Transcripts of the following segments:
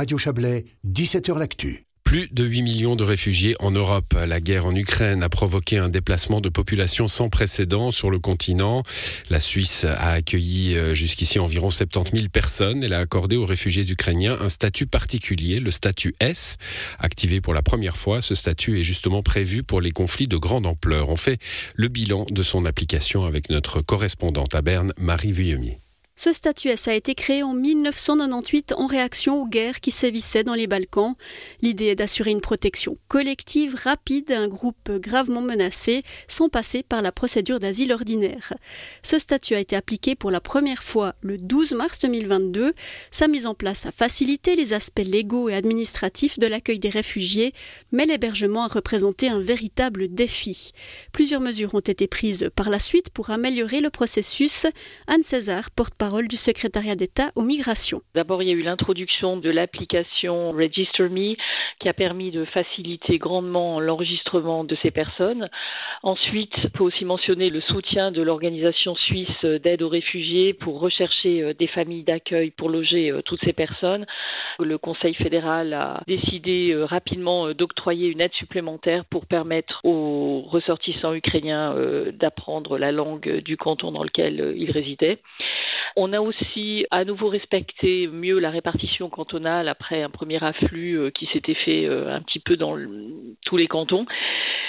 Radio Chablais, 17h L'Actu. Plus de 8 millions de réfugiés en Europe. La guerre en Ukraine a provoqué un déplacement de population sans précédent sur le continent. La Suisse a accueilli euh, jusqu'ici environ 70 000 personnes. Elle a accordé aux réfugiés ukrainiens un statut particulier, le statut S. Activé pour la première fois, ce statut est justement prévu pour les conflits de grande ampleur. On fait le bilan de son application avec notre correspondante à Berne, Marie Vuillemier. Ce statut a été créé en 1998 en réaction aux guerres qui sévissaient dans les Balkans. L'idée est d'assurer une protection collective rapide à un groupe gravement menacé sans passer par la procédure d'asile ordinaire. Ce statut a été appliqué pour la première fois le 12 mars 2022. Sa mise en place a facilité les aspects légaux et administratifs de l'accueil des réfugiés, mais l'hébergement a représenté un véritable défi. Plusieurs mesures ont été prises par la suite pour améliorer le processus. Anne César, porte-parole du secrétariat d'État aux migrations. D'abord, il y a eu l'introduction de l'application Register Me qui a permis de faciliter grandement l'enregistrement de ces personnes. Ensuite, il faut aussi mentionner le soutien de l'organisation suisse d'aide aux réfugiés pour rechercher euh, des familles d'accueil pour loger euh, toutes ces personnes. Le Conseil fédéral a décidé euh, rapidement d'octroyer une aide supplémentaire pour permettre aux ressortissants ukrainiens d'apprendre la langue du canton dans lequel ils résidaient. On a aussi à nouveau respecté mieux la répartition cantonale après un premier afflux euh, qui s'était fait euh, un petit peu dans tous les cantons.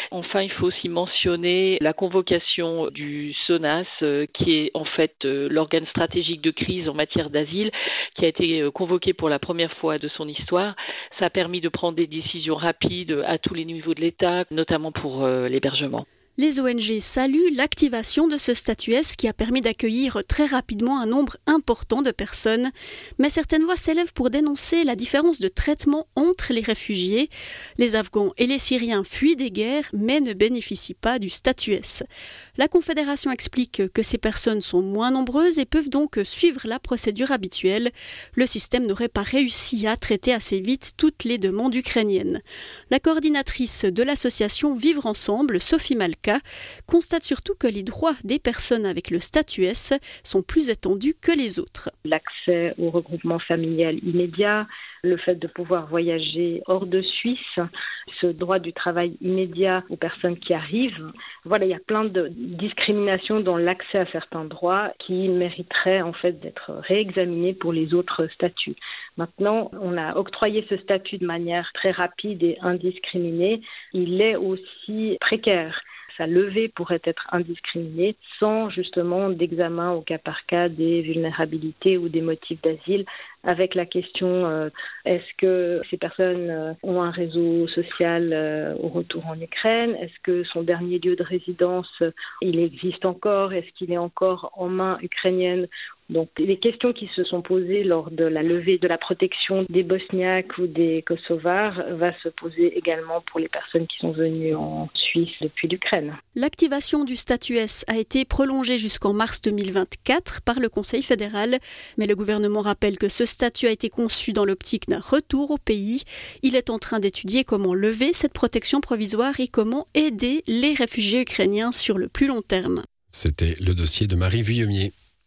Enfin, il faut aussi mentionner la convocation du SONAS, euh, qui est en fait l'organe stratégique de crise en matière d'asile, qui a été convoqué pour la première fois de son histoire. Ça a permis de prendre des décisions rapides à tous les niveaux de l'État, notamment pour l'hébergement. Les ONG saluent l'activation de ce statut S qui a permis d'accueillir très rapidement un nombre important de personnes, mais certaines voix s'élèvent pour dénoncer la différence de traitement entre les réfugiés. Les Afghans et les Syriens fuient des guerres mais ne bénéficient pas du statut S. La Confédération explique que ces personnes sont moins nombreuses et peuvent donc suivre la procédure habituelle. Le système n'aurait pas réussi à traiter assez vite toutes les demandes ukrainiennes. La coordinatrice de l'association Vivre Ensemble, Sophie Malka, constate surtout que les droits des personnes avec le statut S sont plus étendus que les autres. L'accès au regroupement familial immédiat, le fait de pouvoir voyager hors de Suisse, ce droit du travail immédiat aux personnes qui arrivent. Voilà, il y a plein de discriminations dans l'accès à certains droits qui mériteraient en fait d'être réexaminés pour les autres statuts. Maintenant, on a octroyé ce statut de manière très rapide et indiscriminée. Il est aussi précaire sa levée pourrait être indiscriminée sans justement d'examen au cas par cas des vulnérabilités ou des motifs d'asile avec la question euh, est-ce que ces personnes euh, ont un réseau social euh, au retour en Ukraine? Est-ce que son dernier lieu de résidence, il existe encore? Est-ce qu'il est encore en main ukrainienne donc les questions qui se sont posées lors de la levée de la protection des Bosniaques ou des Kosovars va se poser également pour les personnes qui sont venues en Suisse depuis l'Ukraine. L'activation du statut S a été prolongée jusqu'en mars 2024 par le Conseil fédéral, mais le gouvernement rappelle que ce statut a été conçu dans l'optique d'un retour au pays. Il est en train d'étudier comment lever cette protection provisoire et comment aider les réfugiés ukrainiens sur le plus long terme. C'était le dossier de Marie Vuillemier.